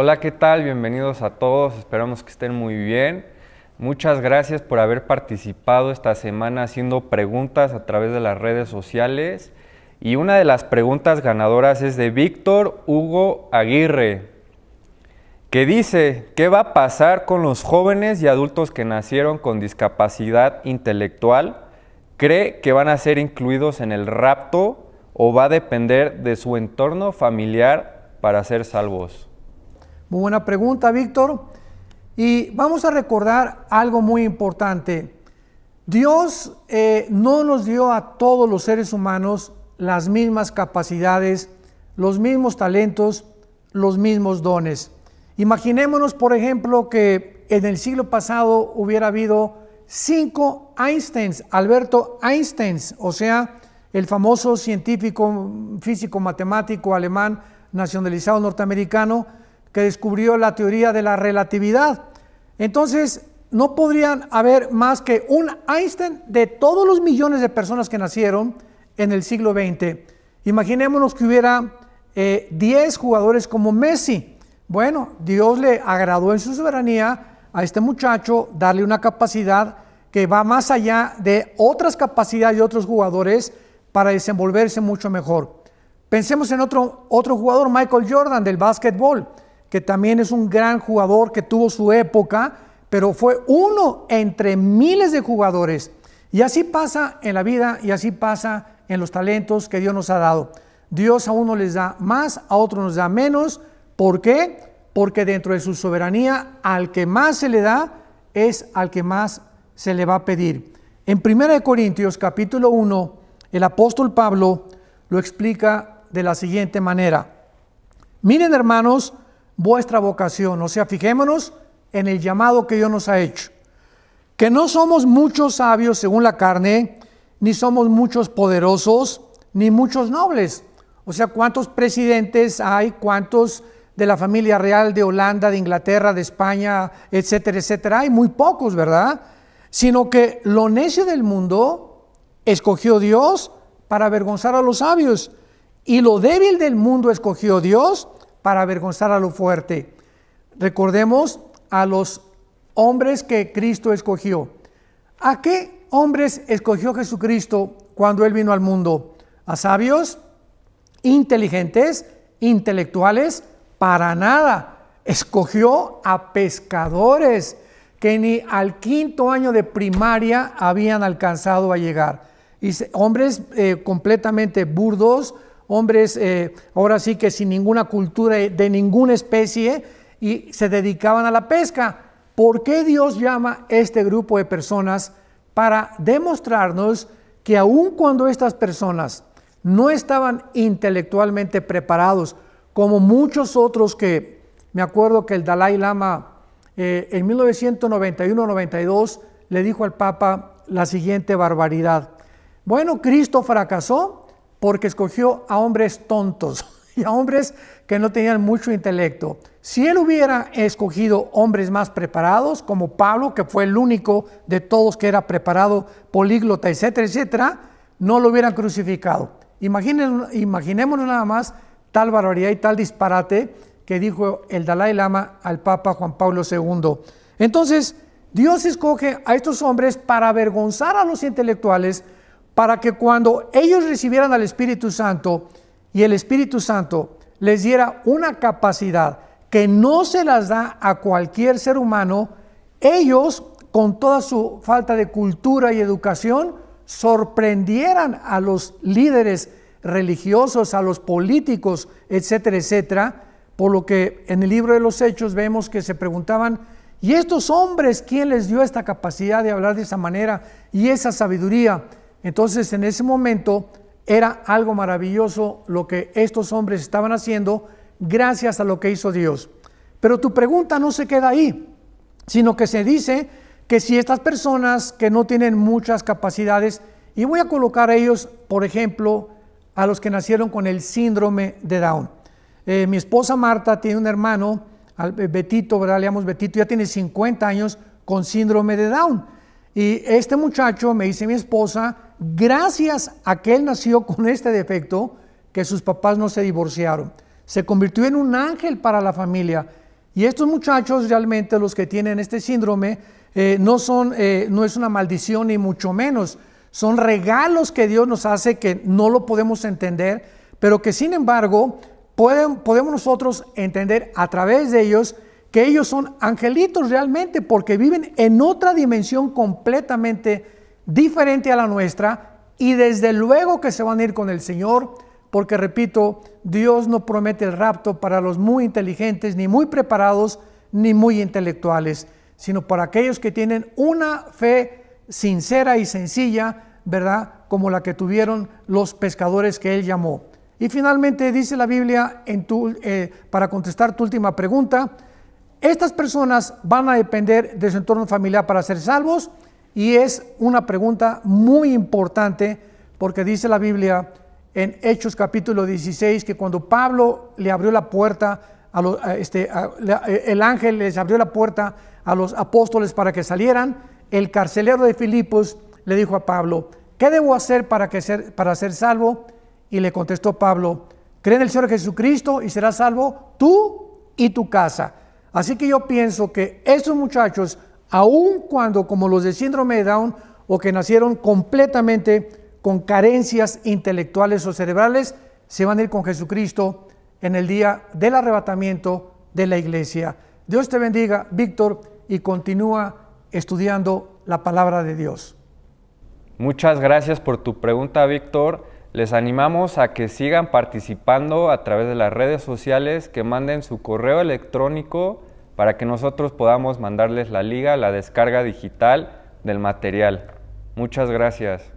Hola, ¿qué tal? Bienvenidos a todos, esperamos que estén muy bien. Muchas gracias por haber participado esta semana haciendo preguntas a través de las redes sociales. Y una de las preguntas ganadoras es de Víctor Hugo Aguirre, que dice, ¿qué va a pasar con los jóvenes y adultos que nacieron con discapacidad intelectual? ¿Cree que van a ser incluidos en el rapto o va a depender de su entorno familiar para ser salvos? Muy buena pregunta, Víctor. Y vamos a recordar algo muy importante. Dios eh, no nos dio a todos los seres humanos las mismas capacidades, los mismos talentos, los mismos dones. Imaginémonos, por ejemplo, que en el siglo pasado hubiera habido cinco Einsteins, Alberto Einstein, o sea, el famoso científico, físico, matemático alemán, nacionalizado norteamericano, que descubrió la teoría de la relatividad. Entonces, no podrían haber más que un Einstein de todos los millones de personas que nacieron en el siglo XX. Imaginémonos que hubiera 10 eh, jugadores como Messi. Bueno, Dios le agradó en su soberanía a este muchacho darle una capacidad que va más allá de otras capacidades de otros jugadores para desenvolverse mucho mejor. Pensemos en otro, otro jugador, Michael Jordan, del básquetbol que también es un gran jugador que tuvo su época, pero fue uno entre miles de jugadores. Y así pasa en la vida y así pasa en los talentos que Dios nos ha dado. Dios a uno les da más, a otro nos da menos. ¿Por qué? Porque dentro de su soberanía, al que más se le da, es al que más se le va a pedir. En 1 Corintios capítulo 1, el apóstol Pablo lo explica de la siguiente manera. Miren hermanos, vuestra vocación. O sea, fijémonos en el llamado que Dios nos ha hecho. Que no somos muchos sabios según la carne, ni somos muchos poderosos, ni muchos nobles. O sea, ¿cuántos presidentes hay? ¿Cuántos de la familia real de Holanda, de Inglaterra, de España, etcétera, etcétera? Hay muy pocos, ¿verdad? Sino que lo necio del mundo escogió Dios para avergonzar a los sabios. Y lo débil del mundo escogió Dios para avergonzar a lo fuerte. Recordemos a los hombres que Cristo escogió. ¿A qué hombres escogió Jesucristo cuando Él vino al mundo? ¿A sabios? ¿Inteligentes? ¿Intelectuales? Para nada. Escogió a pescadores que ni al quinto año de primaria habían alcanzado a llegar. Y hombres eh, completamente burdos, hombres eh, ahora sí que sin ninguna cultura de ninguna especie y se dedicaban a la pesca. ¿Por qué Dios llama este grupo de personas para demostrarnos que aun cuando estas personas no estaban intelectualmente preparados, como muchos otros que me acuerdo que el Dalai Lama eh, en 1991-92 le dijo al Papa la siguiente barbaridad. Bueno, Cristo fracasó porque escogió a hombres tontos y a hombres que no tenían mucho intelecto. Si él hubiera escogido hombres más preparados, como Pablo, que fue el único de todos que era preparado, políglota, etcétera, etcétera, no lo hubieran crucificado. imaginémonos nada más tal barbaridad y tal disparate que dijo el Dalai Lama al Papa Juan Pablo II. Entonces, Dios escoge a estos hombres para avergonzar a los intelectuales, para que cuando ellos recibieran al Espíritu Santo y el Espíritu Santo les diera una capacidad que no se las da a cualquier ser humano, ellos, con toda su falta de cultura y educación, sorprendieran a los líderes religiosos, a los políticos, etcétera, etcétera, por lo que en el libro de los Hechos vemos que se preguntaban, ¿y estos hombres quién les dio esta capacidad de hablar de esa manera y esa sabiduría? Entonces en ese momento era algo maravilloso lo que estos hombres estaban haciendo gracias a lo que hizo Dios. Pero tu pregunta no se queda ahí, sino que se dice que si estas personas que no tienen muchas capacidades, y voy a colocar a ellos, por ejemplo, a los que nacieron con el síndrome de Down. Eh, mi esposa Marta tiene un hermano, Betito, ¿verdad? Le llamamos Betito, ya tiene 50 años con síndrome de Down. Y este muchacho, me dice mi esposa, gracias a que él nació con este defecto, que sus papás no se divorciaron. Se convirtió en un ángel para la familia. Y estos muchachos realmente los que tienen este síndrome eh, no, son, eh, no es una maldición ni mucho menos. Son regalos que Dios nos hace que no lo podemos entender, pero que sin embargo pueden, podemos nosotros entender a través de ellos que ellos son angelitos realmente porque viven en otra dimensión completamente diferente a la nuestra y desde luego que se van a ir con el Señor porque repito, Dios no promete el rapto para los muy inteligentes, ni muy preparados, ni muy intelectuales, sino para aquellos que tienen una fe sincera y sencilla, ¿verdad? Como la que tuvieron los pescadores que él llamó. Y finalmente dice la Biblia, eh, para contestar tu última pregunta, estas personas van a depender de su entorno familiar para ser salvos y es una pregunta muy importante porque dice la Biblia en Hechos capítulo 16 que cuando Pablo le abrió la puerta, a los, este, el ángel les abrió la puerta a los apóstoles para que salieran, el carcelero de Filipos le dijo a Pablo, ¿qué debo hacer para, que ser, para ser salvo? Y le contestó Pablo, cree en el Señor Jesucristo y serás salvo tú y tu casa. Así que yo pienso que esos muchachos, aun cuando como los de síndrome de Down o que nacieron completamente con carencias intelectuales o cerebrales, se van a ir con Jesucristo en el día del arrebatamiento de la iglesia. Dios te bendiga, Víctor, y continúa estudiando la palabra de Dios. Muchas gracias por tu pregunta, Víctor. Les animamos a que sigan participando a través de las redes sociales, que manden su correo electrónico para que nosotros podamos mandarles la liga, la descarga digital del material. Muchas gracias.